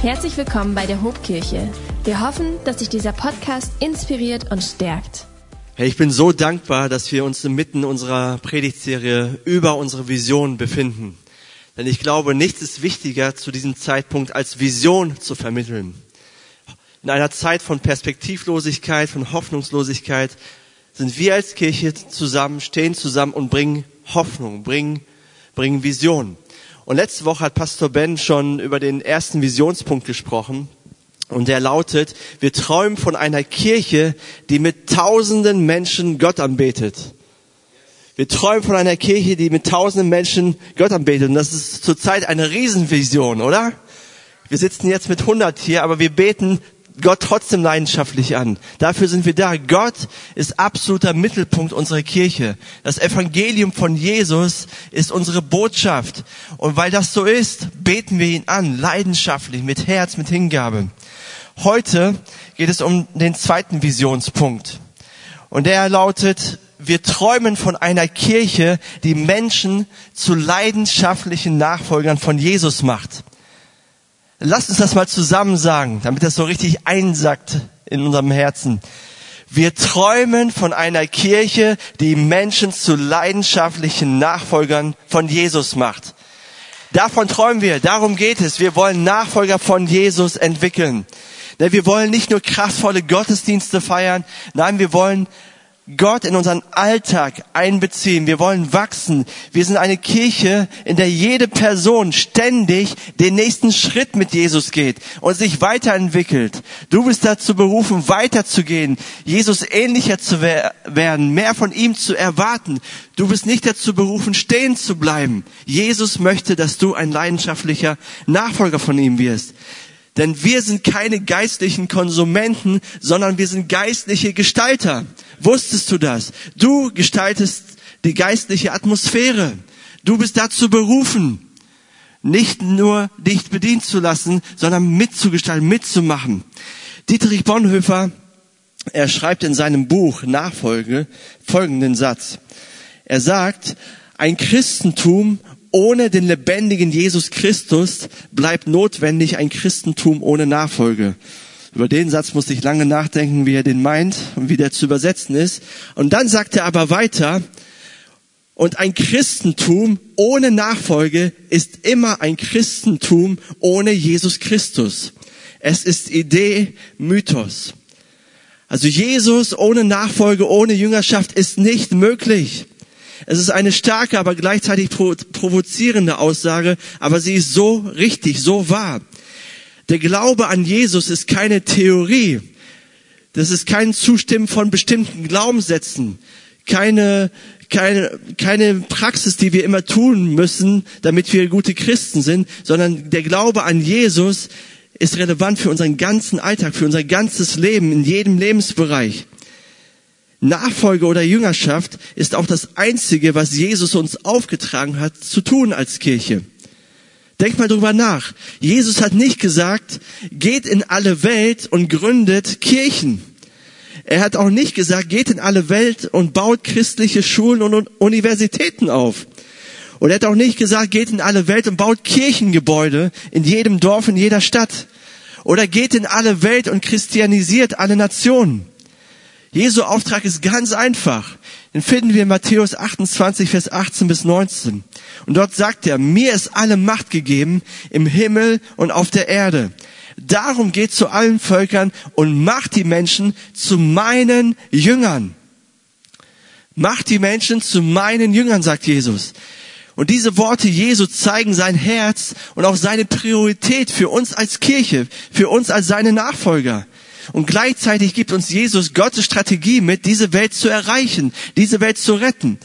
Herzlich willkommen bei der Hobkirche. Wir hoffen, dass dich dieser Podcast inspiriert und stärkt. Hey, ich bin so dankbar, dass wir uns inmitten unserer Predigtserie über unsere Vision befinden. Denn ich glaube, nichts ist wichtiger zu diesem Zeitpunkt als Vision zu vermitteln. In einer Zeit von Perspektivlosigkeit, von Hoffnungslosigkeit sind wir als Kirche zusammen, stehen zusammen und bringen Hoffnung, bringen, bringen Vision. Und letzte Woche hat Pastor Ben schon über den ersten Visionspunkt gesprochen. Und der lautet, wir träumen von einer Kirche, die mit tausenden Menschen Gott anbetet. Wir träumen von einer Kirche, die mit tausenden Menschen Gott anbetet. Und das ist zurzeit eine Riesenvision, oder? Wir sitzen jetzt mit 100 hier, aber wir beten Gott trotzdem leidenschaftlich an. Dafür sind wir da. Gott ist absoluter Mittelpunkt unserer Kirche. Das Evangelium von Jesus ist unsere Botschaft. Und weil das so ist, beten wir ihn an, leidenschaftlich, mit Herz, mit Hingabe. Heute geht es um den zweiten Visionspunkt. Und der lautet, wir träumen von einer Kirche, die Menschen zu leidenschaftlichen Nachfolgern von Jesus macht. Lasst uns das mal zusammen sagen, damit das so richtig einsackt in unserem Herzen. Wir träumen von einer Kirche, die Menschen zu leidenschaftlichen Nachfolgern von Jesus macht. Davon träumen wir, darum geht es. Wir wollen Nachfolger von Jesus entwickeln. Wir wollen nicht nur kraftvolle Gottesdienste feiern, nein, wir wollen Gott in unseren Alltag einbeziehen. Wir wollen wachsen. Wir sind eine Kirche, in der jede Person ständig den nächsten Schritt mit Jesus geht und sich weiterentwickelt. Du bist dazu berufen, weiterzugehen, Jesus ähnlicher zu werden, mehr von ihm zu erwarten. Du bist nicht dazu berufen, stehen zu bleiben. Jesus möchte, dass du ein leidenschaftlicher Nachfolger von ihm wirst. Denn wir sind keine geistlichen Konsumenten, sondern wir sind geistliche Gestalter. Wusstest du das? Du gestaltest die geistliche Atmosphäre. Du bist dazu berufen, nicht nur dich bedienen zu lassen, sondern mitzugestalten, mitzumachen. Dietrich Bonhoeffer, er schreibt in seinem Buch Nachfolge folgenden Satz. Er sagt, ein Christentum ohne den lebendigen Jesus Christus bleibt notwendig ein Christentum ohne Nachfolge. Über den Satz musste ich lange nachdenken, wie er den meint und wie der zu übersetzen ist. Und dann sagt er aber weiter, und ein Christentum ohne Nachfolge ist immer ein Christentum ohne Jesus Christus. Es ist Idee, Mythos. Also Jesus ohne Nachfolge, ohne Jüngerschaft ist nicht möglich. Es ist eine starke, aber gleichzeitig provozierende Aussage, aber sie ist so richtig, so wahr. Der Glaube an Jesus ist keine Theorie. Das ist kein Zustimmen von bestimmten Glaubenssätzen. Keine, keine, keine Praxis, die wir immer tun müssen, damit wir gute Christen sind, sondern der Glaube an Jesus ist relevant für unseren ganzen Alltag, für unser ganzes Leben, in jedem Lebensbereich. Nachfolge oder Jüngerschaft ist auch das Einzige, was Jesus uns aufgetragen hat zu tun als Kirche. Denk mal drüber nach. Jesus hat nicht gesagt, geht in alle Welt und gründet Kirchen. Er hat auch nicht gesagt, geht in alle Welt und baut christliche Schulen und Universitäten auf. Und er hat auch nicht gesagt, geht in alle Welt und baut Kirchengebäude in jedem Dorf, in jeder Stadt. Oder geht in alle Welt und christianisiert alle Nationen. Jesu Auftrag ist ganz einfach. Den finden wir in Matthäus 28, Vers 18 bis 19. Und dort sagt er, mir ist alle Macht gegeben im Himmel und auf der Erde. Darum geht zu allen Völkern und macht die Menschen zu meinen Jüngern. Macht die Menschen zu meinen Jüngern, sagt Jesus. Und diese Worte Jesu zeigen sein Herz und auch seine Priorität für uns als Kirche, für uns als seine Nachfolger. Und gleichzeitig gibt uns Jesus Gottes Strategie mit, diese Welt zu erreichen, diese Welt zu retten.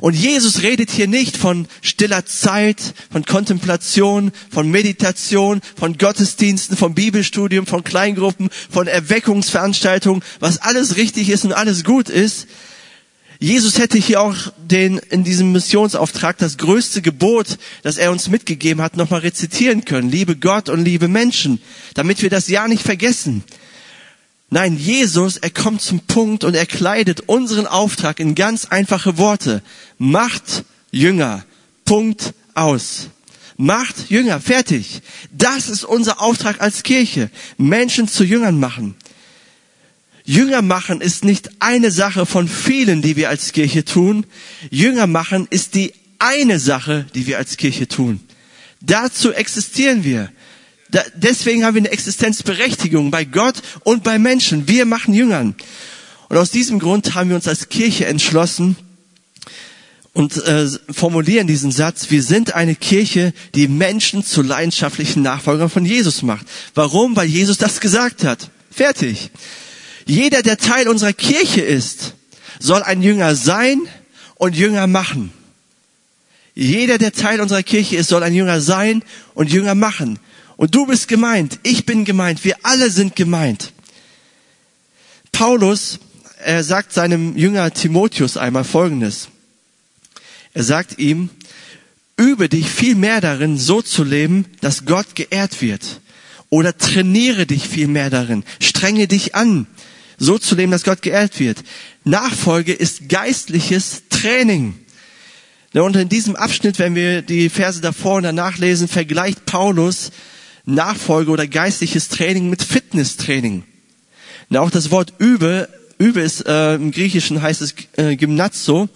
Und Jesus redet hier nicht von stiller Zeit, von Kontemplation, von Meditation, von Gottesdiensten, von Bibelstudium, von Kleingruppen, von Erweckungsveranstaltungen, was alles richtig ist und alles gut ist. Jesus hätte hier auch den, in diesem Missionsauftrag das größte Gebot, das er uns mitgegeben hat, nochmal rezitieren können. Liebe Gott und liebe Menschen, damit wir das ja nicht vergessen. Nein, Jesus, er kommt zum Punkt und er kleidet unseren Auftrag in ganz einfache Worte. Macht Jünger. Punkt aus. Macht Jünger. Fertig. Das ist unser Auftrag als Kirche. Menschen zu Jüngern machen. Jünger machen ist nicht eine Sache von vielen, die wir als Kirche tun. Jünger machen ist die eine Sache, die wir als Kirche tun. Dazu existieren wir. Deswegen haben wir eine Existenzberechtigung bei Gott und bei Menschen. Wir machen Jüngern. Und aus diesem Grund haben wir uns als Kirche entschlossen und äh, formulieren diesen Satz, wir sind eine Kirche, die Menschen zu leidenschaftlichen Nachfolgern von Jesus macht. Warum? Weil Jesus das gesagt hat. Fertig. Jeder, der Teil unserer Kirche ist, soll ein Jünger sein und Jünger machen. Jeder, der Teil unserer Kirche ist, soll ein Jünger sein und Jünger machen. Und du bist gemeint, ich bin gemeint, wir alle sind gemeint. Paulus, er sagt seinem Jünger Timotheus einmal Folgendes. Er sagt ihm, übe dich viel mehr darin, so zu leben, dass Gott geehrt wird. Oder trainiere dich viel mehr darin. Strenge dich an, so zu leben, dass Gott geehrt wird. Nachfolge ist geistliches Training. Und in diesem Abschnitt, wenn wir die Verse davor und danach lesen, vergleicht Paulus Nachfolge oder geistliches Training mit Fitnesstraining. Und auch das Wort übe, übe ist äh, im Griechischen heißt es äh, Gymnazo,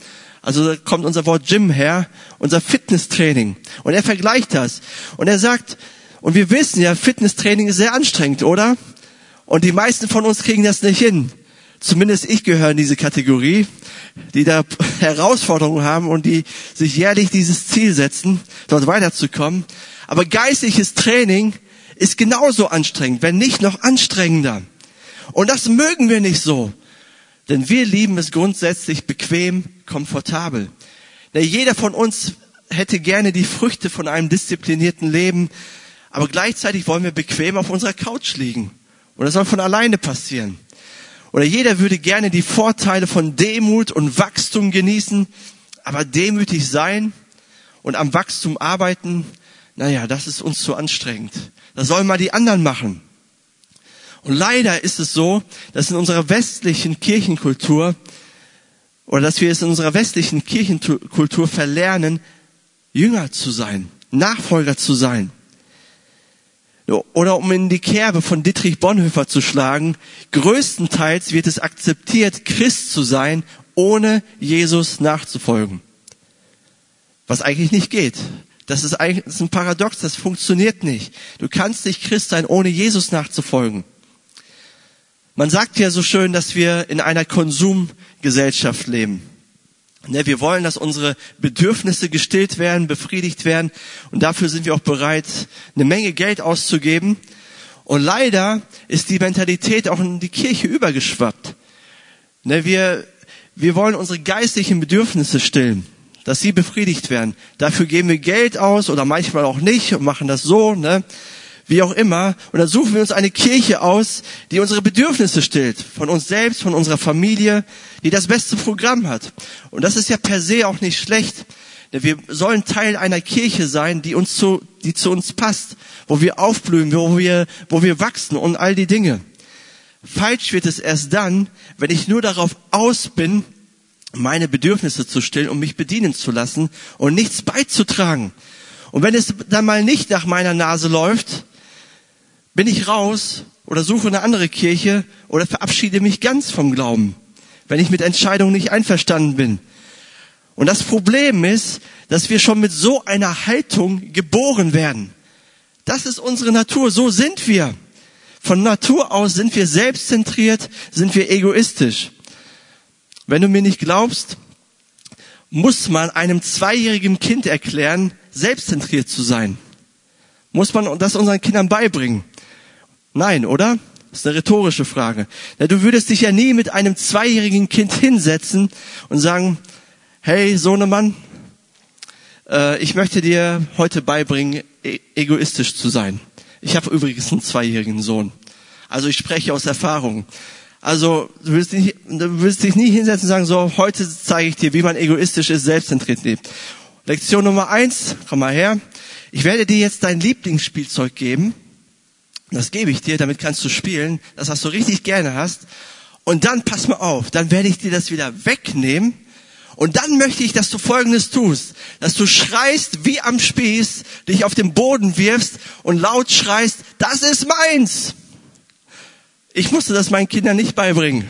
also da kommt unser Wort Gym her, unser Fitnesstraining. Und er vergleicht das. Und er sagt, und wir wissen ja, Fitnesstraining ist sehr anstrengend, oder? Und die meisten von uns kriegen das nicht hin. Zumindest ich gehöre in diese Kategorie, die da Herausforderungen haben und die sich jährlich dieses Ziel setzen, dort weiterzukommen. Aber geistliches Training ist genauso anstrengend, wenn nicht noch anstrengender. Und das mögen wir nicht so. Denn wir lieben es grundsätzlich bequem, komfortabel. Ja, jeder von uns hätte gerne die Früchte von einem disziplinierten Leben, aber gleichzeitig wollen wir bequem auf unserer Couch liegen. Und das soll von alleine passieren. Oder jeder würde gerne die Vorteile von Demut und Wachstum genießen, aber demütig sein und am Wachstum arbeiten, naja, das ist uns zu anstrengend. Das sollen mal die anderen machen. Und leider ist es so, dass in unserer westlichen Kirchenkultur oder dass wir es in unserer westlichen Kirchenkultur verlernen, Jünger zu sein, Nachfolger zu sein. Oder um in die Kerbe von Dietrich Bonhoeffer zu schlagen, größtenteils wird es akzeptiert, Christ zu sein, ohne Jesus nachzufolgen. Was eigentlich nicht geht. Das ist eigentlich ein Paradox, das funktioniert nicht. Du kannst nicht Christ sein, ohne Jesus nachzufolgen. Man sagt ja so schön, dass wir in einer Konsumgesellschaft leben. Ne, wir wollen, dass unsere Bedürfnisse gestillt werden, befriedigt werden und dafür sind wir auch bereit, eine Menge Geld auszugeben. Und leider ist die Mentalität auch in die Kirche übergeschwappt. Ne, wir, wir wollen unsere geistlichen Bedürfnisse stillen, dass sie befriedigt werden. Dafür geben wir Geld aus oder manchmal auch nicht und machen das so. Ne? wie auch immer. Und dann suchen wir uns eine Kirche aus, die unsere Bedürfnisse stillt. Von uns selbst, von unserer Familie, die das beste Programm hat. Und das ist ja per se auch nicht schlecht. Denn wir sollen Teil einer Kirche sein, die uns zu, die zu uns passt, wo wir aufblühen, wo wir, wo wir wachsen und all die Dinge. Falsch wird es erst dann, wenn ich nur darauf aus bin, meine Bedürfnisse zu stillen und mich bedienen zu lassen und nichts beizutragen. Und wenn es dann mal nicht nach meiner Nase läuft, bin ich raus oder suche eine andere Kirche oder verabschiede mich ganz vom Glauben, wenn ich mit Entscheidungen nicht einverstanden bin. Und das Problem ist, dass wir schon mit so einer Haltung geboren werden. Das ist unsere Natur, so sind wir. Von Natur aus sind wir selbstzentriert, sind wir egoistisch. Wenn du mir nicht glaubst, muss man einem zweijährigen Kind erklären, selbstzentriert zu sein. Muss man das unseren Kindern beibringen. Nein, oder? Das ist eine rhetorische Frage. Du würdest dich ja nie mit einem zweijährigen Kind hinsetzen und sagen, hey Sohnemann, äh, ich möchte dir heute beibringen, e-, egoistisch zu sein. Ich habe übrigens einen zweijährigen Sohn. Also ich spreche aus Erfahrung. Also du willst, nicht, du willst dich nie hinsetzen und sagen, so, heute zeige ich dir, wie man egoistisch ist, selbstzentriert lebt. Lektion Nummer eins, komm mal her. Ich werde dir jetzt dein Lieblingsspielzeug geben das gebe ich dir, damit kannst du spielen, das was du richtig gerne hast. Und dann pass mal auf, dann werde ich dir das wieder wegnehmen Und dann möchte ich, dass du Folgendes tust, dass du schreist wie am Spieß, dich auf den Boden wirfst und laut schreist, das ist meins. Ich musste das meinen Kindern nicht beibringen.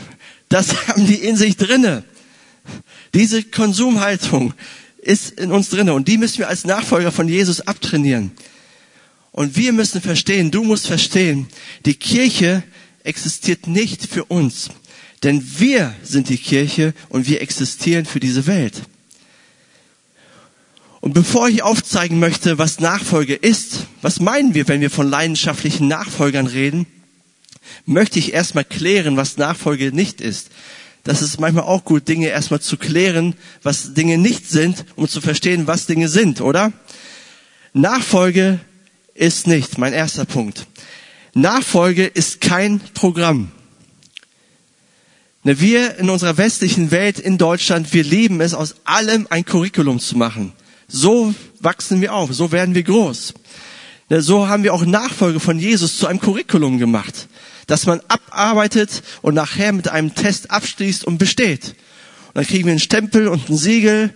Das haben die in sich drinne. Diese Konsumhaltung ist in uns drinne und die müssen wir als Nachfolger von Jesus abtrainieren. Und wir müssen verstehen, du musst verstehen, die Kirche existiert nicht für uns, denn wir sind die Kirche und wir existieren für diese Welt. Und bevor ich aufzeigen möchte, was Nachfolge ist, was meinen wir, wenn wir von leidenschaftlichen Nachfolgern reden, möchte ich erstmal klären, was Nachfolge nicht ist. Das ist manchmal auch gut, Dinge erstmal zu klären, was Dinge nicht sind, um zu verstehen, was Dinge sind, oder? Nachfolge ist nicht, mein erster Punkt. Nachfolge ist kein Programm. Ne, wir in unserer westlichen Welt, in Deutschland, wir lieben es, aus allem ein Curriculum zu machen. So wachsen wir auf, so werden wir groß. Ne, so haben wir auch Nachfolge von Jesus zu einem Curriculum gemacht, dass man abarbeitet und nachher mit einem Test abschließt und besteht. Und dann kriegen wir einen Stempel und ein Siegel.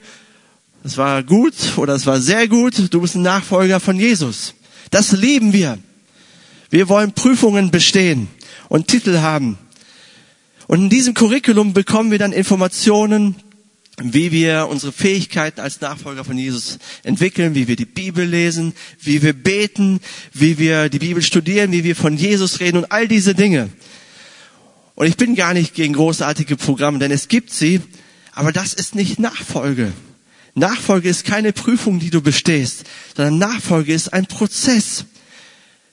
Das war gut oder es war sehr gut. Du bist ein Nachfolger von Jesus. Das lieben wir. Wir wollen Prüfungen bestehen und Titel haben. Und in diesem Curriculum bekommen wir dann Informationen, wie wir unsere Fähigkeiten als Nachfolger von Jesus entwickeln, wie wir die Bibel lesen, wie wir beten, wie wir die Bibel studieren, wie wir von Jesus reden und all diese Dinge. Und ich bin gar nicht gegen großartige Programme, denn es gibt sie, aber das ist nicht Nachfolge. Nachfolge ist keine Prüfung, die du bestehst, sondern Nachfolge ist ein Prozess.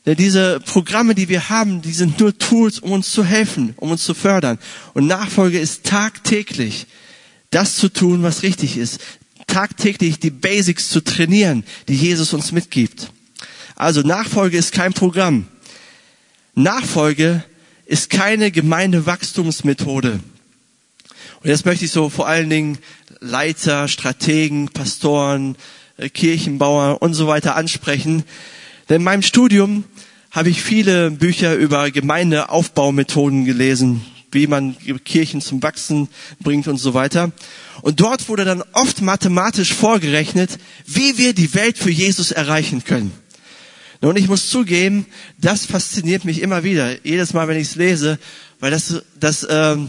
Denn diese Programme, die wir haben, die sind nur Tools, um uns zu helfen, um uns zu fördern. Und Nachfolge ist tagtäglich das zu tun, was richtig ist. Tagtäglich die Basics zu trainieren, die Jesus uns mitgibt. Also Nachfolge ist kein Programm. Nachfolge ist keine Gemeindewachstumsmethode. Und jetzt möchte ich so vor allen Dingen Leiter, Strategen, Pastoren, äh, Kirchenbauer und so weiter ansprechen. Denn in meinem Studium habe ich viele Bücher über Gemeindeaufbaumethoden gelesen, wie man Kirchen zum Wachsen bringt und so weiter. Und dort wurde dann oft mathematisch vorgerechnet, wie wir die Welt für Jesus erreichen können. Und ich muss zugeben, das fasziniert mich immer wieder, jedes Mal, wenn ich es lese, weil das, das, ähm,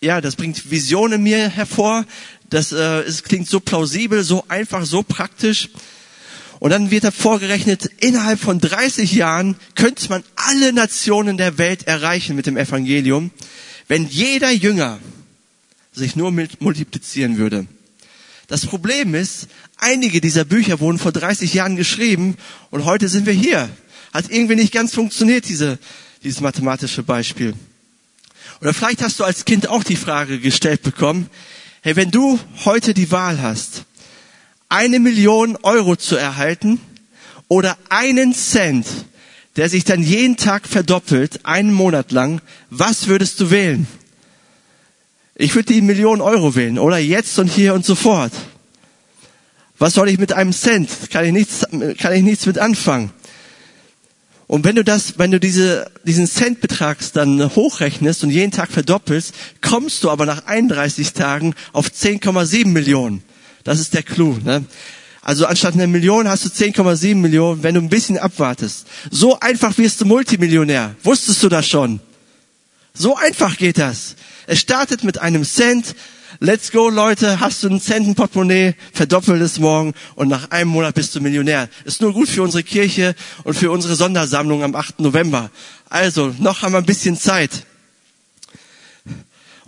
ja, das bringt Visionen mir hervor. Das äh, es klingt so plausibel, so einfach, so praktisch. Und dann wird da vorgerechnet, innerhalb von 30 Jahren könnte man alle Nationen der Welt erreichen mit dem Evangelium, wenn jeder Jünger sich nur multiplizieren würde. Das Problem ist, einige dieser Bücher wurden vor 30 Jahren geschrieben und heute sind wir hier. Hat irgendwie nicht ganz funktioniert, diese, dieses mathematische Beispiel. Oder vielleicht hast du als Kind auch die Frage gestellt bekommen, hey, wenn du heute die Wahl hast, eine Million Euro zu erhalten oder einen Cent, der sich dann jeden Tag verdoppelt, einen Monat lang, was würdest du wählen? Ich würde die Million Euro wählen oder jetzt und hier und sofort. Was soll ich mit einem Cent? Kann ich nichts, kann ich nichts mit anfangen. Und wenn du das, wenn du diese, diesen Centbetrag dann hochrechnest und jeden Tag verdoppelst, kommst du aber nach 31 Tagen auf 10,7 Millionen. Das ist der Clou. Ne? Also anstatt einer Million hast du 10,7 Millionen, wenn du ein bisschen abwartest. So einfach wirst du Multimillionär. Wusstest du das schon? So einfach geht das. Es startet mit einem Cent, Let's go, Leute. Hast du einen Centenportemonnaie? Verdoppel es morgen und nach einem Monat bist du Millionär. Ist nur gut für unsere Kirche und für unsere Sondersammlung am 8. November. Also, noch haben wir ein bisschen Zeit.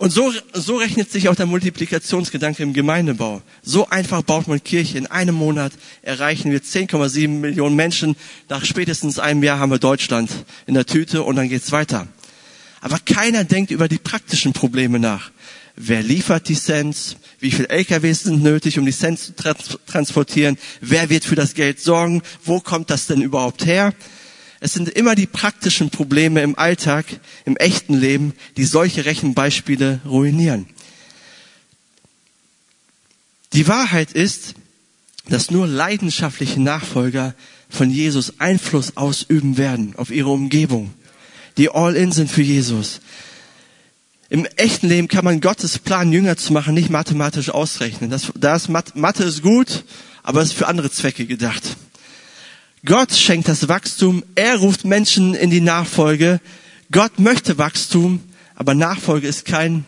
Und so, so rechnet sich auch der Multiplikationsgedanke im Gemeindebau. So einfach baut man Kirche. In einem Monat erreichen wir 10,7 Millionen Menschen. Nach spätestens einem Jahr haben wir Deutschland in der Tüte und dann geht's weiter. Aber keiner denkt über die praktischen Probleme nach. Wer liefert die Cents? Wie viel LKWs sind nötig, um die Cents zu trans transportieren? Wer wird für das Geld sorgen? Wo kommt das denn überhaupt her? Es sind immer die praktischen Probleme im Alltag, im echten Leben, die solche Rechenbeispiele ruinieren. Die Wahrheit ist, dass nur leidenschaftliche Nachfolger von Jesus Einfluss ausüben werden auf ihre Umgebung, die all in sind für Jesus. Im echten Leben kann man Gottes Plan, Jünger zu machen, nicht mathematisch ausrechnen. Das, das Mathe ist gut, aber es ist für andere Zwecke gedacht. Gott schenkt das Wachstum, er ruft Menschen in die Nachfolge. Gott möchte Wachstum, aber Nachfolge ist kein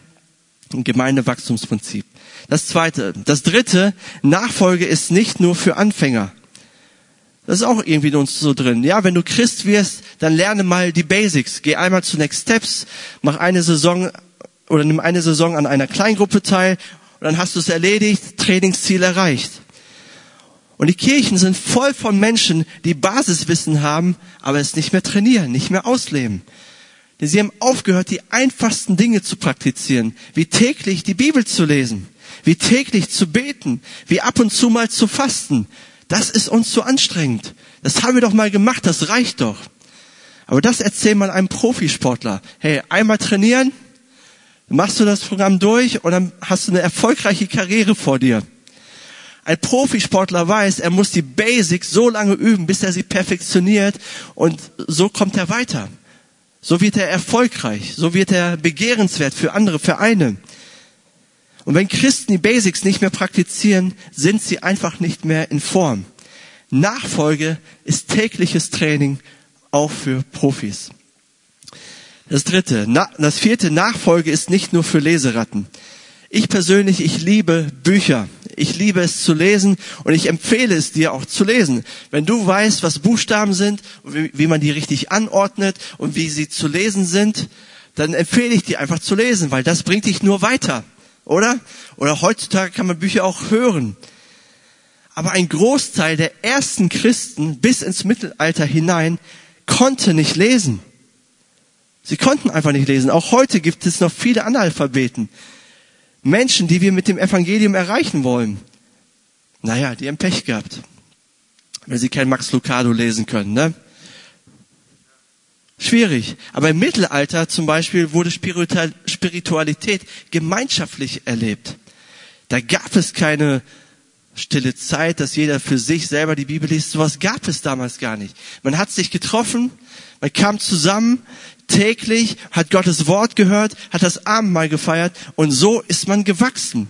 Gemeindewachstumsprinzip. Das zweite. Das dritte, Nachfolge ist nicht nur für Anfänger. Das ist auch irgendwie in uns so drin. Ja, wenn du Christ wirst, dann lerne mal die Basics. Geh einmal zu Next Steps, mach eine Saison oder nimm eine Saison an einer Kleingruppe teil und dann hast du es erledigt, Trainingsziel erreicht. Und die Kirchen sind voll von Menschen, die Basiswissen haben, aber es nicht mehr trainieren, nicht mehr ausleben. Denn sie haben aufgehört, die einfachsten Dinge zu praktizieren, wie täglich die Bibel zu lesen, wie täglich zu beten, wie ab und zu mal zu fasten, das ist uns zu anstrengend. Das haben wir doch mal gemacht, das reicht doch. Aber das erzähl mal einem Profisportler. Hey, einmal trainieren, machst du das Programm durch und dann hast du eine erfolgreiche Karriere vor dir. Ein Profisportler weiß, er muss die Basics so lange üben, bis er sie perfektioniert und so kommt er weiter. So wird er erfolgreich, so wird er begehrenswert für andere Vereine. Und wenn Christen die Basics nicht mehr praktizieren, sind sie einfach nicht mehr in Form. Nachfolge ist tägliches Training auch für Profis. Das dritte, das vierte, Nachfolge ist nicht nur für Leseratten. Ich persönlich, ich liebe Bücher. Ich liebe es zu lesen und ich empfehle es dir auch zu lesen. Wenn du weißt, was Buchstaben sind, wie, wie man die richtig anordnet und wie sie zu lesen sind, dann empfehle ich dir einfach zu lesen, weil das bringt dich nur weiter oder? Oder heutzutage kann man Bücher auch hören. Aber ein Großteil der ersten Christen bis ins Mittelalter hinein konnte nicht lesen. Sie konnten einfach nicht lesen. Auch heute gibt es noch viele Analphabeten. Menschen, die wir mit dem Evangelium erreichen wollen. Naja, die haben Pech gehabt. Wenn sie kein Max Lucado lesen können, ne? schwierig. Aber im Mittelalter zum Beispiel wurde Spiritualität gemeinschaftlich erlebt. Da gab es keine stille Zeit, dass jeder für sich selber die Bibel liest. Sowas gab es damals gar nicht. Man hat sich getroffen, man kam zusammen täglich, hat Gottes Wort gehört, hat das Abendmahl gefeiert und so ist man gewachsen.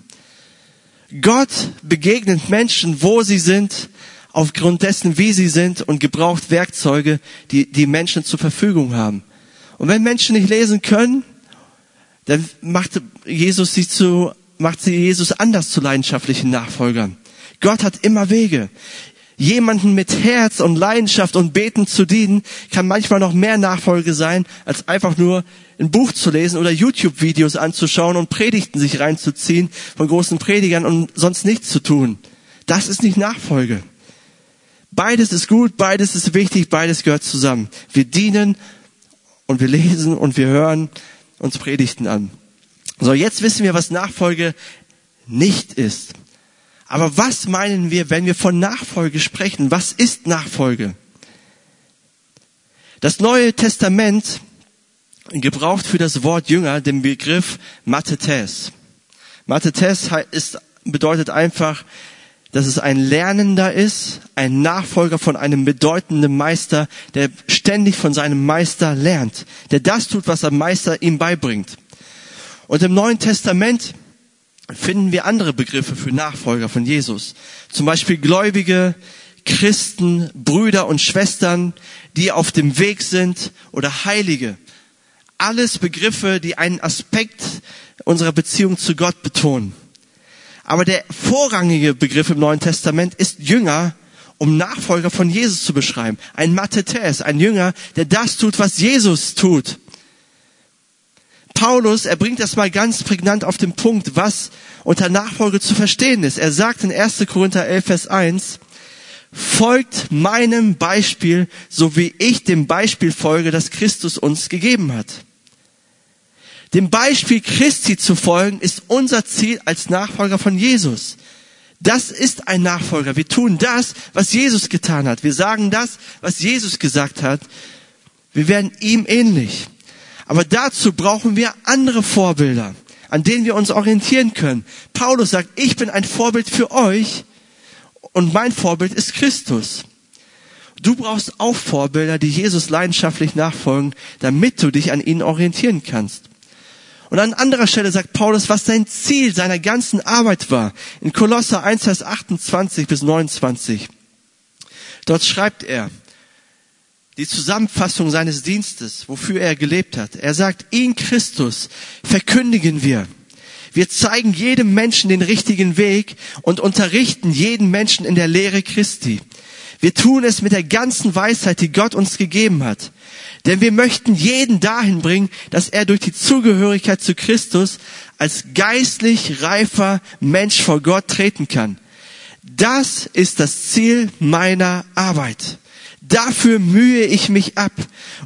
Gott begegnet Menschen, wo sie sind aufgrund dessen, wie sie sind und gebraucht Werkzeuge, die die Menschen zur Verfügung haben. Und wenn Menschen nicht lesen können, dann macht Jesus sie zu, macht sie Jesus anders zu leidenschaftlichen Nachfolgern. Gott hat immer Wege. Jemanden mit Herz und Leidenschaft und Beten zu dienen, kann manchmal noch mehr Nachfolge sein, als einfach nur ein Buch zu lesen oder YouTube-Videos anzuschauen und Predigten sich reinzuziehen von großen Predigern und sonst nichts zu tun. Das ist nicht Nachfolge. Beides ist gut, beides ist wichtig, beides gehört zusammen. Wir dienen und wir lesen und wir hören uns Predigten an. So, jetzt wissen wir, was Nachfolge nicht ist. Aber was meinen wir, wenn wir von Nachfolge sprechen? Was ist Nachfolge? Das Neue Testament gebraucht für das Wort Jünger den Begriff Mathetes. Mathetes bedeutet einfach dass es ein Lernender ist, ein Nachfolger von einem bedeutenden Meister, der ständig von seinem Meister lernt, der das tut, was der Meister ihm beibringt. Und im Neuen Testament finden wir andere Begriffe für Nachfolger von Jesus. Zum Beispiel Gläubige, Christen, Brüder und Schwestern, die auf dem Weg sind oder Heilige. Alles Begriffe, die einen Aspekt unserer Beziehung zu Gott betonen. Aber der vorrangige Begriff im Neuen Testament ist Jünger, um Nachfolger von Jesus zu beschreiben. Ein Mathetes, ein Jünger, der das tut, was Jesus tut. Paulus, er bringt das mal ganz prägnant auf den Punkt, was unter Nachfolge zu verstehen ist. Er sagt in 1. Korinther 11, Vers 1, folgt meinem Beispiel, so wie ich dem Beispiel folge, das Christus uns gegeben hat. Dem Beispiel Christi zu folgen, ist unser Ziel als Nachfolger von Jesus. Das ist ein Nachfolger. Wir tun das, was Jesus getan hat. Wir sagen das, was Jesus gesagt hat. Wir werden ihm ähnlich. Aber dazu brauchen wir andere Vorbilder, an denen wir uns orientieren können. Paulus sagt, ich bin ein Vorbild für euch und mein Vorbild ist Christus. Du brauchst auch Vorbilder, die Jesus leidenschaftlich nachfolgen, damit du dich an ihnen orientieren kannst. Und an anderer Stelle sagt Paulus, was sein Ziel seiner ganzen Arbeit war. In Kolosser 1, Vers 28 bis 29. Dort schreibt er die Zusammenfassung seines Dienstes, wofür er gelebt hat. Er sagt, ihn Christus verkündigen wir. Wir zeigen jedem Menschen den richtigen Weg und unterrichten jeden Menschen in der Lehre Christi. Wir tun es mit der ganzen Weisheit, die Gott uns gegeben hat. Denn wir möchten jeden dahin bringen, dass er durch die Zugehörigkeit zu Christus als geistlich reifer Mensch vor Gott treten kann. Das ist das Ziel meiner Arbeit. Dafür mühe ich mich ab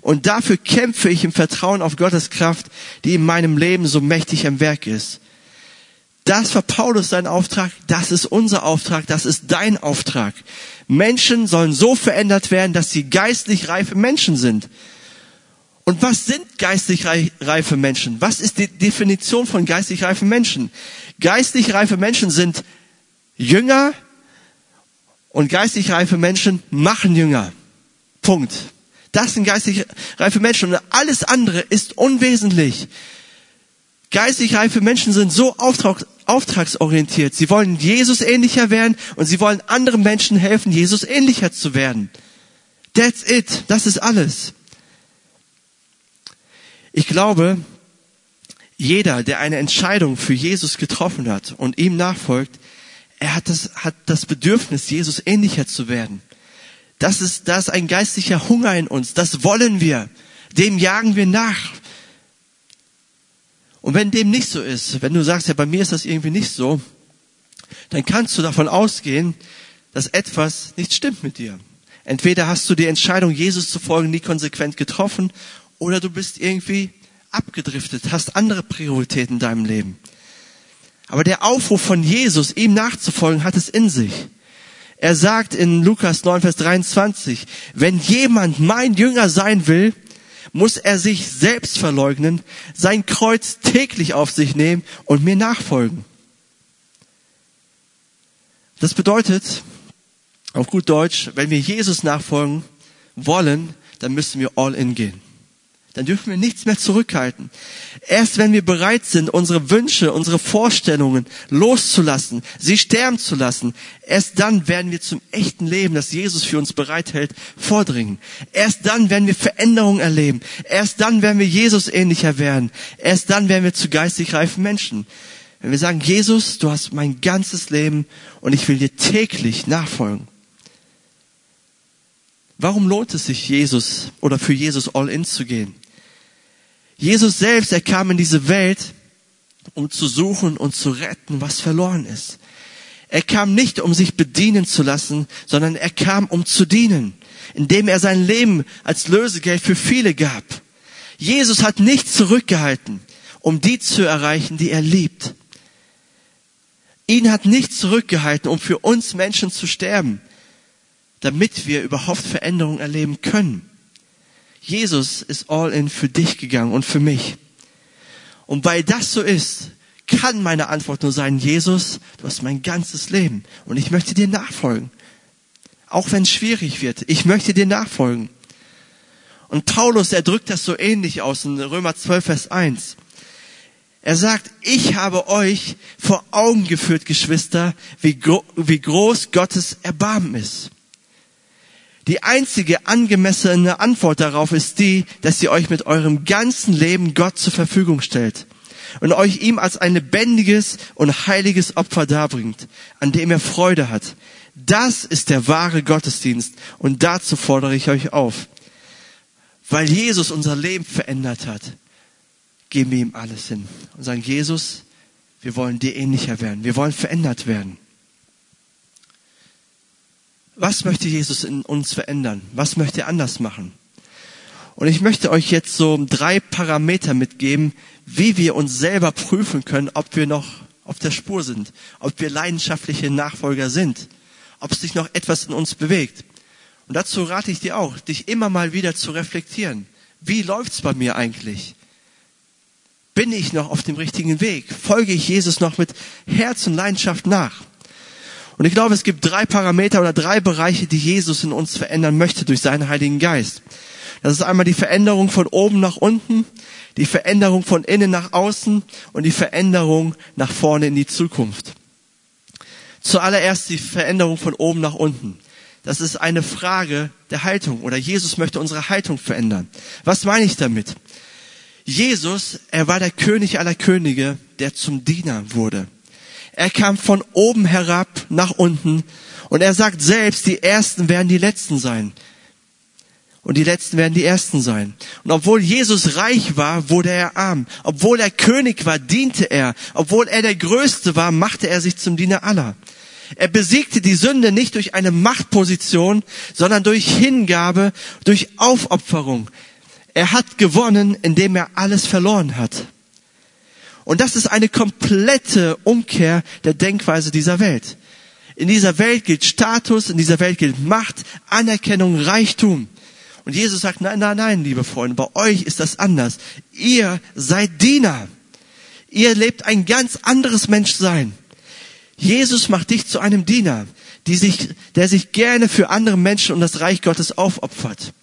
und dafür kämpfe ich im Vertrauen auf Gottes Kraft, die in meinem Leben so mächtig am Werk ist. Das war Paulus sein Auftrag, das ist unser Auftrag, das ist dein Auftrag. Menschen sollen so verändert werden, dass sie geistlich reife Menschen sind. Und was sind geistlich reife Menschen? Was ist die Definition von geistlich reifen Menschen? Geistlich reife Menschen sind Jünger und geistlich reife Menschen machen Jünger. Punkt. Das sind geistlich reife Menschen und alles andere ist unwesentlich. Geistig reife Menschen sind so auftrag, auftragsorientiert. Sie wollen Jesus ähnlicher werden und sie wollen anderen Menschen helfen, Jesus ähnlicher zu werden. That's it. Das ist alles. Ich glaube, jeder, der eine Entscheidung für Jesus getroffen hat und ihm nachfolgt, er hat das, hat das Bedürfnis, Jesus ähnlicher zu werden. Das ist, da ist ein geistlicher Hunger in uns. Das wollen wir. Dem jagen wir nach. Und wenn dem nicht so ist, wenn du sagst, ja, bei mir ist das irgendwie nicht so, dann kannst du davon ausgehen, dass etwas nicht stimmt mit dir. Entweder hast du die Entscheidung, Jesus zu folgen, nie konsequent getroffen, oder du bist irgendwie abgedriftet, hast andere Prioritäten in deinem Leben. Aber der Aufruf von Jesus, ihm nachzufolgen, hat es in sich. Er sagt in Lukas 9, Vers 23, wenn jemand mein Jünger sein will, muss er sich selbst verleugnen, sein Kreuz täglich auf sich nehmen und mir nachfolgen. Das bedeutet, auf gut Deutsch, wenn wir Jesus nachfolgen wollen, dann müssen wir all in gehen dann dürfen wir nichts mehr zurückhalten. Erst wenn wir bereit sind, unsere Wünsche, unsere Vorstellungen loszulassen, sie sterben zu lassen, erst dann werden wir zum echten Leben, das Jesus für uns bereithält, vordringen. Erst dann werden wir Veränderungen erleben. Erst dann werden wir Jesus ähnlicher werden. Erst dann werden wir zu geistig reifen Menschen. Wenn wir sagen, Jesus, du hast mein ganzes Leben und ich will dir täglich nachfolgen. Warum lohnt es sich, Jesus oder für Jesus all in zu gehen? Jesus selbst, er kam in diese Welt, um zu suchen und zu retten, was verloren ist. Er kam nicht, um sich bedienen zu lassen, sondern er kam, um zu dienen, indem er sein Leben als Lösegeld für viele gab. Jesus hat nichts zurückgehalten, um die zu erreichen, die er liebt. Ihn hat nichts zurückgehalten, um für uns Menschen zu sterben, damit wir überhaupt Veränderung erleben können. Jesus ist all in für dich gegangen und für mich. Und weil das so ist, kann meine Antwort nur sein, Jesus, du hast mein ganzes Leben und ich möchte dir nachfolgen. Auch wenn es schwierig wird, ich möchte dir nachfolgen. Und Paulus, er drückt das so ähnlich aus in Römer 12, Vers 1. Er sagt, ich habe euch vor Augen geführt, Geschwister, wie, gro wie groß Gottes Erbarmen ist. Die einzige angemessene Antwort darauf ist die, dass ihr euch mit eurem ganzen Leben Gott zur Verfügung stellt und euch ihm als ein lebendiges und heiliges Opfer darbringt, an dem er Freude hat. Das ist der wahre Gottesdienst und dazu fordere ich euch auf. Weil Jesus unser Leben verändert hat, geben wir ihm alles hin und sagen, Jesus, wir wollen dir ähnlicher werden, wir wollen verändert werden. Was möchte Jesus in uns verändern? Was möchte er anders machen? Und ich möchte euch jetzt so drei Parameter mitgeben, wie wir uns selber prüfen können, ob wir noch auf der Spur sind, ob wir leidenschaftliche Nachfolger sind, ob sich noch etwas in uns bewegt. Und dazu rate ich dir auch, dich immer mal wieder zu reflektieren. Wie läuft's bei mir eigentlich? Bin ich noch auf dem richtigen Weg? Folge ich Jesus noch mit Herz und Leidenschaft nach? Und ich glaube, es gibt drei Parameter oder drei Bereiche, die Jesus in uns verändern möchte durch seinen Heiligen Geist. Das ist einmal die Veränderung von oben nach unten, die Veränderung von innen nach außen und die Veränderung nach vorne in die Zukunft. Zuallererst die Veränderung von oben nach unten. Das ist eine Frage der Haltung oder Jesus möchte unsere Haltung verändern. Was meine ich damit? Jesus, er war der König aller Könige, der zum Diener wurde. Er kam von oben herab nach unten und er sagt selbst, die Ersten werden die Letzten sein. Und die Letzten werden die Ersten sein. Und obwohl Jesus reich war, wurde er arm. Obwohl er König war, diente er. Obwohl er der Größte war, machte er sich zum Diener aller. Er besiegte die Sünde nicht durch eine Machtposition, sondern durch Hingabe, durch Aufopferung. Er hat gewonnen, indem er alles verloren hat. Und das ist eine komplette Umkehr der Denkweise dieser Welt. In dieser Welt gilt Status, in dieser Welt gilt Macht, Anerkennung, Reichtum. Und Jesus sagt, nein, nein, nein, liebe Freunde, bei euch ist das anders. Ihr seid Diener. Ihr lebt ein ganz anderes Menschsein. Jesus macht dich zu einem Diener, die sich, der sich gerne für andere Menschen und das Reich Gottes aufopfert.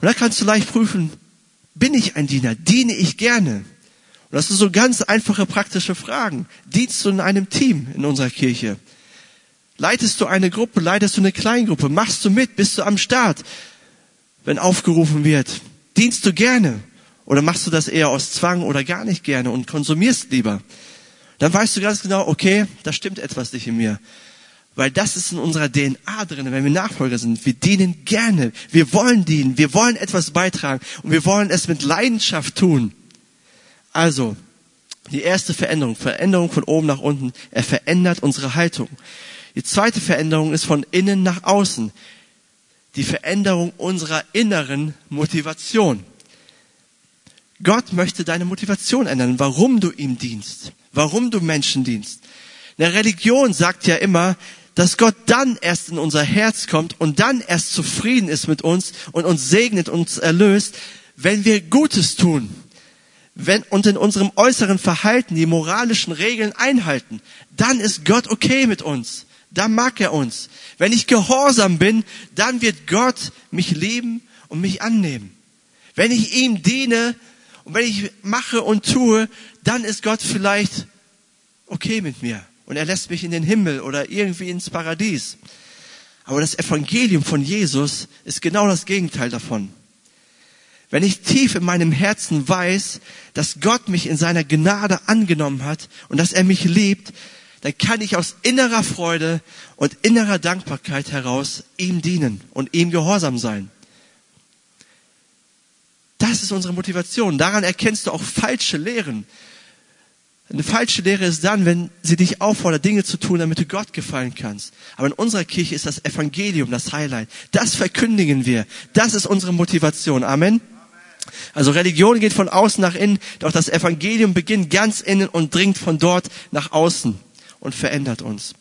Und da kannst du leicht prüfen, bin ich ein Diener? Diene ich gerne? Und das sind so ganz einfache praktische Fragen. Dienst du in einem Team in unserer Kirche? Leitest du eine Gruppe? Leitest du eine Kleingruppe? Machst du mit? Bist du am Start, wenn aufgerufen wird? Dienst du gerne? Oder machst du das eher aus Zwang oder gar nicht gerne und konsumierst lieber? dann weißt du ganz genau, okay, da stimmt etwas nicht in mir. Weil das ist in unserer DNA drin, wenn wir Nachfolger sind. Wir dienen gerne. Wir wollen dienen. Wir wollen etwas beitragen. Und wir wollen es mit Leidenschaft tun. Also, die erste Veränderung, Veränderung von oben nach unten. Er verändert unsere Haltung. Die zweite Veränderung ist von innen nach außen. Die Veränderung unserer inneren Motivation. Gott möchte deine Motivation ändern, warum du ihm dienst warum du Menschen dienst. Eine Religion sagt ja immer, dass Gott dann erst in unser Herz kommt und dann erst zufrieden ist mit uns und uns segnet, uns erlöst, wenn wir Gutes tun. Wenn, und in unserem äußeren Verhalten die moralischen Regeln einhalten, dann ist Gott okay mit uns. Dann mag er uns. Wenn ich gehorsam bin, dann wird Gott mich lieben und mich annehmen. Wenn ich ihm diene und wenn ich mache und tue, dann ist Gott vielleicht okay mit mir und er lässt mich in den Himmel oder irgendwie ins Paradies. Aber das Evangelium von Jesus ist genau das Gegenteil davon. Wenn ich tief in meinem Herzen weiß, dass Gott mich in seiner Gnade angenommen hat und dass er mich liebt, dann kann ich aus innerer Freude und innerer Dankbarkeit heraus ihm dienen und ihm gehorsam sein. Das ist unsere Motivation. Daran erkennst du auch falsche Lehren. Eine falsche Lehre ist dann, wenn sie dich auffordert, Dinge zu tun, damit du Gott gefallen kannst. Aber in unserer Kirche ist das Evangelium das Highlight. Das verkündigen wir. Das ist unsere Motivation. Amen. Also Religion geht von außen nach innen, doch das Evangelium beginnt ganz innen und dringt von dort nach außen und verändert uns.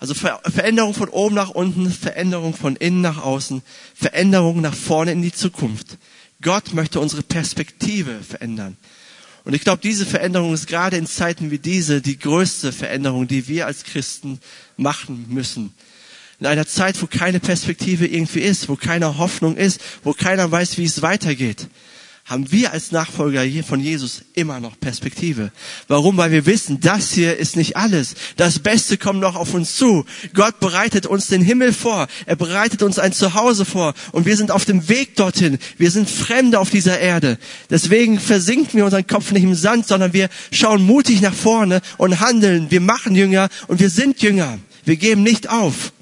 Also Ver Veränderung von oben nach unten, Veränderung von innen nach außen, Veränderung nach vorne in die Zukunft. Gott möchte unsere Perspektive verändern. Und ich glaube, diese Veränderung ist gerade in Zeiten wie diese die größte Veränderung, die wir als Christen machen müssen. In einer Zeit, wo keine Perspektive irgendwie ist, wo keine Hoffnung ist, wo keiner weiß, wie es weitergeht haben wir als Nachfolger von Jesus immer noch Perspektive. Warum? Weil wir wissen, das hier ist nicht alles. Das Beste kommt noch auf uns zu. Gott bereitet uns den Himmel vor. Er bereitet uns ein Zuhause vor. Und wir sind auf dem Weg dorthin. Wir sind Fremde auf dieser Erde. Deswegen versinken wir unseren Kopf nicht im Sand, sondern wir schauen mutig nach vorne und handeln. Wir machen Jünger und wir sind Jünger. Wir geben nicht auf.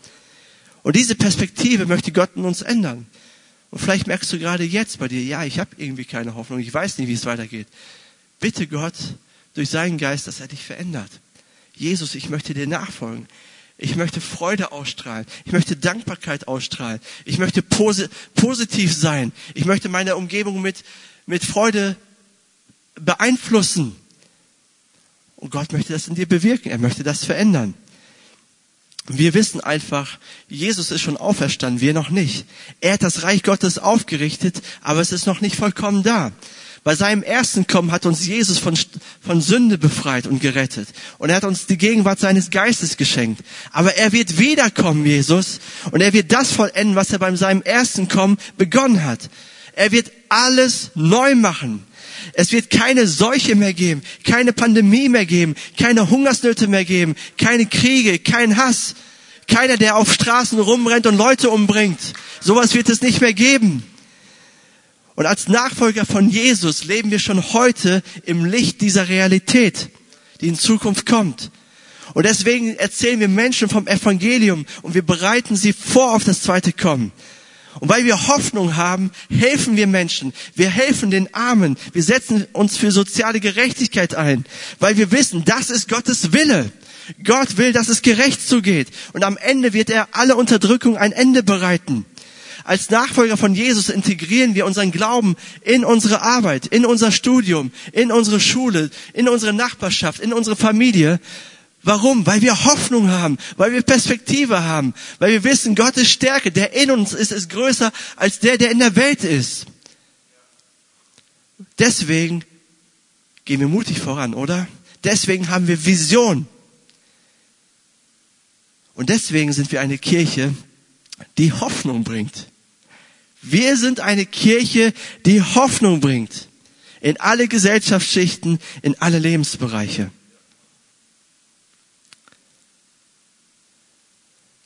Und diese Perspektive möchte Gott in uns ändern. Und vielleicht merkst du gerade jetzt bei dir, ja, ich habe irgendwie keine Hoffnung, ich weiß nicht, wie es weitergeht. Bitte Gott durch seinen Geist, dass er dich verändert. Jesus, ich möchte dir nachfolgen. Ich möchte Freude ausstrahlen. Ich möchte Dankbarkeit ausstrahlen. Ich möchte posi positiv sein. Ich möchte meine Umgebung mit, mit Freude beeinflussen. Und Gott möchte das in dir bewirken. Er möchte das verändern. Wir wissen einfach, Jesus ist schon auferstanden, wir noch nicht. Er hat das Reich Gottes aufgerichtet, aber es ist noch nicht vollkommen da. Bei seinem ersten Kommen hat uns Jesus von, von Sünde befreit und gerettet. Und er hat uns die Gegenwart seines Geistes geschenkt. Aber er wird wiederkommen, Jesus. Und er wird das vollenden, was er beim seinem ersten Kommen begonnen hat. Er wird alles neu machen. Es wird keine Seuche mehr geben, keine Pandemie mehr geben, keine Hungersnöte mehr geben, keine Kriege, kein Hass. Keiner, der auf Straßen rumrennt und Leute umbringt. Sowas wird es nicht mehr geben. Und als Nachfolger von Jesus leben wir schon heute im Licht dieser Realität, die in Zukunft kommt. Und deswegen erzählen wir Menschen vom Evangelium und wir bereiten sie vor auf das zweite Kommen. Und weil wir Hoffnung haben, helfen wir Menschen. Wir helfen den Armen. Wir setzen uns für soziale Gerechtigkeit ein, weil wir wissen, das ist Gottes Wille. Gott will, dass es gerecht zugeht. Und am Ende wird er alle Unterdrückung ein Ende bereiten. Als Nachfolger von Jesus integrieren wir unseren Glauben in unsere Arbeit, in unser Studium, in unsere Schule, in unsere Nachbarschaft, in unsere Familie. Warum? Weil wir Hoffnung haben, weil wir Perspektive haben, weil wir wissen, Gottes Stärke, der in uns ist, ist größer als der, der in der Welt ist. Deswegen gehen wir mutig voran, oder? Deswegen haben wir Vision. Und deswegen sind wir eine Kirche, die Hoffnung bringt. Wir sind eine Kirche, die Hoffnung bringt. In alle Gesellschaftsschichten, in alle Lebensbereiche.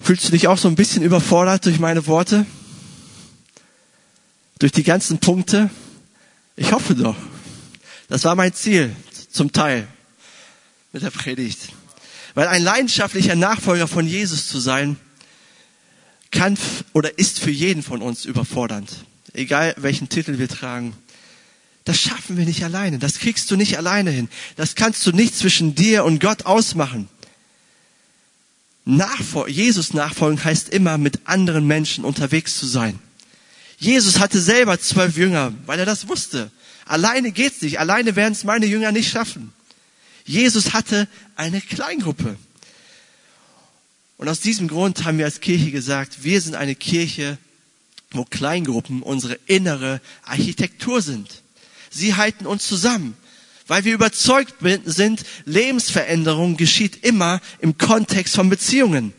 Fühlst du dich auch so ein bisschen überfordert durch meine Worte? Durch die ganzen Punkte? Ich hoffe doch. Das war mein Ziel, zum Teil, mit der Predigt. Weil ein leidenschaftlicher Nachfolger von Jesus zu sein, kann oder ist für jeden von uns überfordernd. Egal welchen Titel wir tragen. Das schaffen wir nicht alleine. Das kriegst du nicht alleine hin. Das kannst du nicht zwischen dir und Gott ausmachen. Nachfol Jesus nachfolgen heißt immer, mit anderen Menschen unterwegs zu sein. Jesus hatte selber zwölf Jünger, weil er das wusste. Alleine geht's nicht. Alleine werden es meine Jünger nicht schaffen. Jesus hatte eine Kleingruppe. Und aus diesem Grund haben wir als Kirche gesagt, wir sind eine Kirche, wo Kleingruppen unsere innere Architektur sind. Sie halten uns zusammen, weil wir überzeugt sind, Lebensveränderung geschieht immer im Kontext von Beziehungen.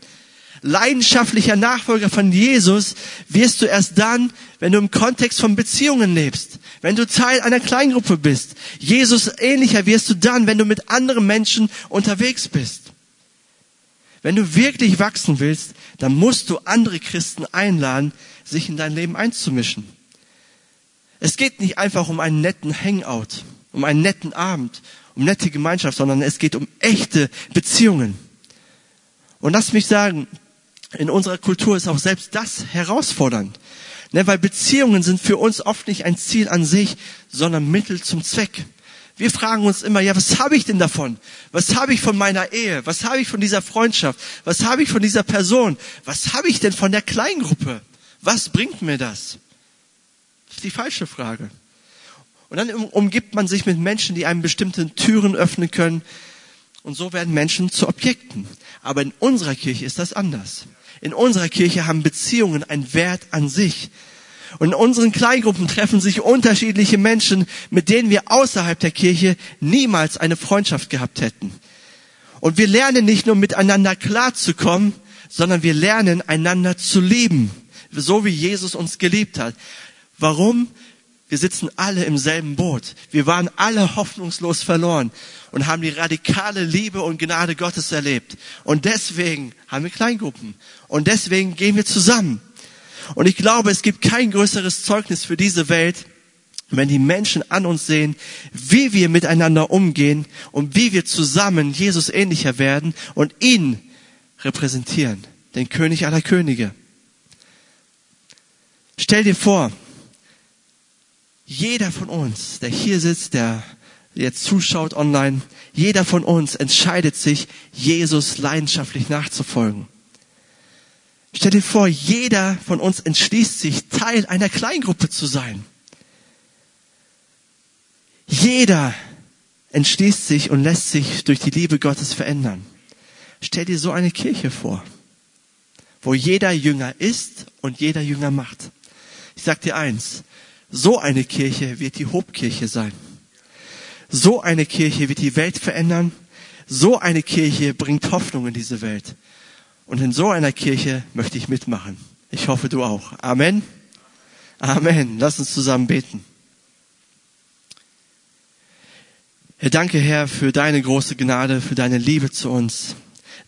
Leidenschaftlicher Nachfolger von Jesus wirst du erst dann, wenn du im Kontext von Beziehungen lebst, wenn du Teil einer Kleingruppe bist. Jesus ähnlicher wirst du dann, wenn du mit anderen Menschen unterwegs bist. Wenn du wirklich wachsen willst, dann musst du andere Christen einladen, sich in dein Leben einzumischen. Es geht nicht einfach um einen netten Hangout, um einen netten Abend, um nette Gemeinschaft, sondern es geht um echte Beziehungen. Und lass mich sagen, in unserer Kultur ist auch selbst das herausfordernd. Ne, weil Beziehungen sind für uns oft nicht ein Ziel an sich, sondern Mittel zum Zweck. Wir fragen uns immer, ja, was habe ich denn davon? Was habe ich von meiner Ehe? Was habe ich von dieser Freundschaft? Was habe ich von dieser Person? Was habe ich denn von der Kleingruppe? Was bringt mir das? Das ist die falsche Frage. Und dann umgibt man sich mit Menschen, die einem bestimmte Türen öffnen können. Und so werden Menschen zu Objekten. Aber in unserer Kirche ist das anders. In unserer Kirche haben Beziehungen einen Wert an sich. Und in unseren Kleingruppen treffen sich unterschiedliche Menschen, mit denen wir außerhalb der Kirche niemals eine Freundschaft gehabt hätten. Und wir lernen nicht nur miteinander klarzukommen, sondern wir lernen einander zu lieben, so wie Jesus uns geliebt hat. Warum? Wir sitzen alle im selben Boot. Wir waren alle hoffnungslos verloren und haben die radikale Liebe und Gnade Gottes erlebt. Und deswegen haben wir Kleingruppen. Und deswegen gehen wir zusammen. Und ich glaube, es gibt kein größeres Zeugnis für diese Welt, wenn die Menschen an uns sehen, wie wir miteinander umgehen und wie wir zusammen Jesus ähnlicher werden und ihn repräsentieren, den König aller Könige. Stell dir vor, jeder von uns, der hier sitzt, der jetzt zuschaut online, jeder von uns entscheidet sich, Jesus leidenschaftlich nachzufolgen. Stell dir vor, jeder von uns entschließt sich, Teil einer Kleingruppe zu sein. Jeder entschließt sich und lässt sich durch die Liebe Gottes verändern. Stell dir so eine Kirche vor, wo jeder Jünger ist und jeder Jünger macht. Ich sag dir eins, So eine Kirche wird die Hobkirche sein. So eine Kirche wird die Welt verändern. So eine Kirche bringt Hoffnung in diese Welt. Und in so einer Kirche möchte ich mitmachen. Ich hoffe, du auch. Amen. Amen. Lass uns zusammen beten. Herr, danke, Herr, für deine große Gnade, für deine Liebe zu uns.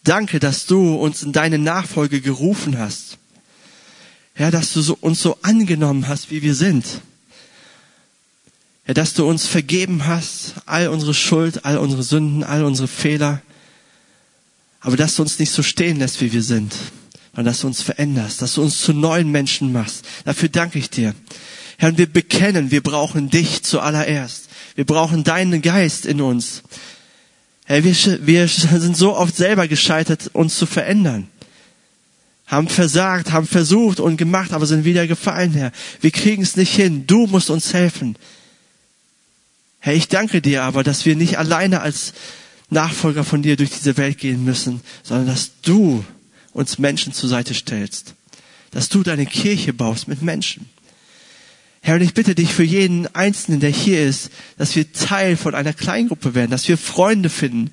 Danke, dass du uns in deine Nachfolge gerufen hast. Herr, dass du uns so angenommen hast, wie wir sind. Herr, dass du uns vergeben hast, all unsere Schuld, all unsere Sünden, all unsere Fehler. Aber dass du uns nicht so stehen lässt, wie wir sind, sondern dass du uns veränderst, dass du uns zu neuen Menschen machst. Dafür danke ich dir. Herr, und wir bekennen, wir brauchen dich zuallererst. Wir brauchen deinen Geist in uns. Herr, wir, wir sind so oft selber gescheitert, uns zu verändern. Haben versagt, haben versucht und gemacht, aber sind wieder gefallen, Herr. Wir kriegen es nicht hin. Du musst uns helfen. Herr, ich danke dir aber, dass wir nicht alleine als Nachfolger von dir durch diese Welt gehen müssen, sondern dass du uns Menschen zur Seite stellst. Dass du deine Kirche baust mit Menschen. Herr, und ich bitte dich für jeden Einzelnen, der hier ist, dass wir Teil von einer Kleingruppe werden, dass wir Freunde finden,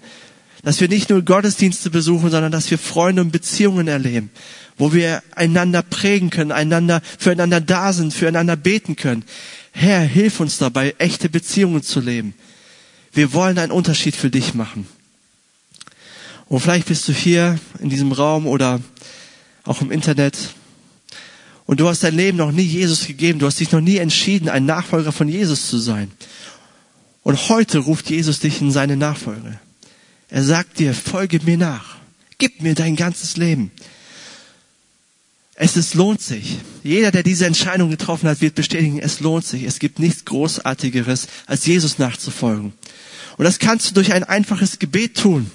dass wir nicht nur Gottesdienste besuchen, sondern dass wir Freunde und Beziehungen erleben, wo wir einander prägen können, einander, füreinander da sind, füreinander beten können. Herr, hilf uns dabei, echte Beziehungen zu leben. Wir wollen einen Unterschied für dich machen. Und vielleicht bist du hier in diesem Raum oder auch im Internet und du hast dein Leben noch nie Jesus gegeben, du hast dich noch nie entschieden, ein Nachfolger von Jesus zu sein. Und heute ruft Jesus dich in seine Nachfolge. Er sagt dir, folge mir nach, gib mir dein ganzes Leben. Es ist, lohnt sich. Jeder, der diese Entscheidung getroffen hat, wird bestätigen, es lohnt sich. Es gibt nichts Großartigeres, als Jesus nachzufolgen. Und das kannst du durch ein einfaches Gebet tun.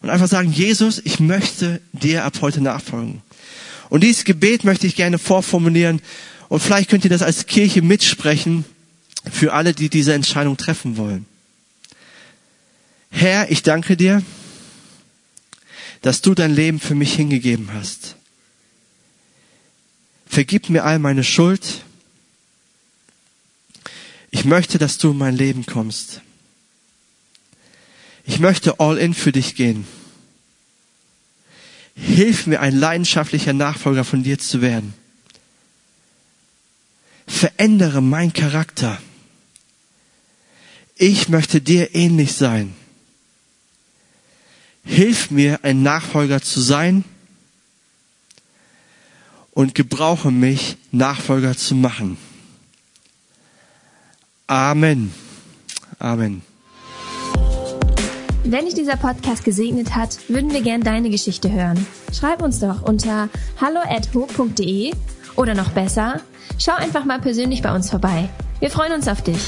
Und einfach sagen, Jesus, ich möchte dir ab heute nachfolgen. Und dieses Gebet möchte ich gerne vorformulieren. Und vielleicht könnt ihr das als Kirche mitsprechen für alle, die diese Entscheidung treffen wollen. Herr, ich danke dir, dass du dein Leben für mich hingegeben hast. Vergib mir all meine Schuld. Ich möchte, dass du in mein Leben kommst. Ich möchte all in für dich gehen. Hilf mir, ein leidenschaftlicher Nachfolger von dir zu werden. Verändere mein Charakter. Ich möchte dir ähnlich sein. Hilf mir, ein Nachfolger zu sein und gebrauche mich, Nachfolger zu machen. Amen. Amen. Wenn dich dieser Podcast gesegnet hat, würden wir gern deine Geschichte hören. Schreib uns doch unter hallo@ho.de oder noch besser, schau einfach mal persönlich bei uns vorbei. Wir freuen uns auf dich.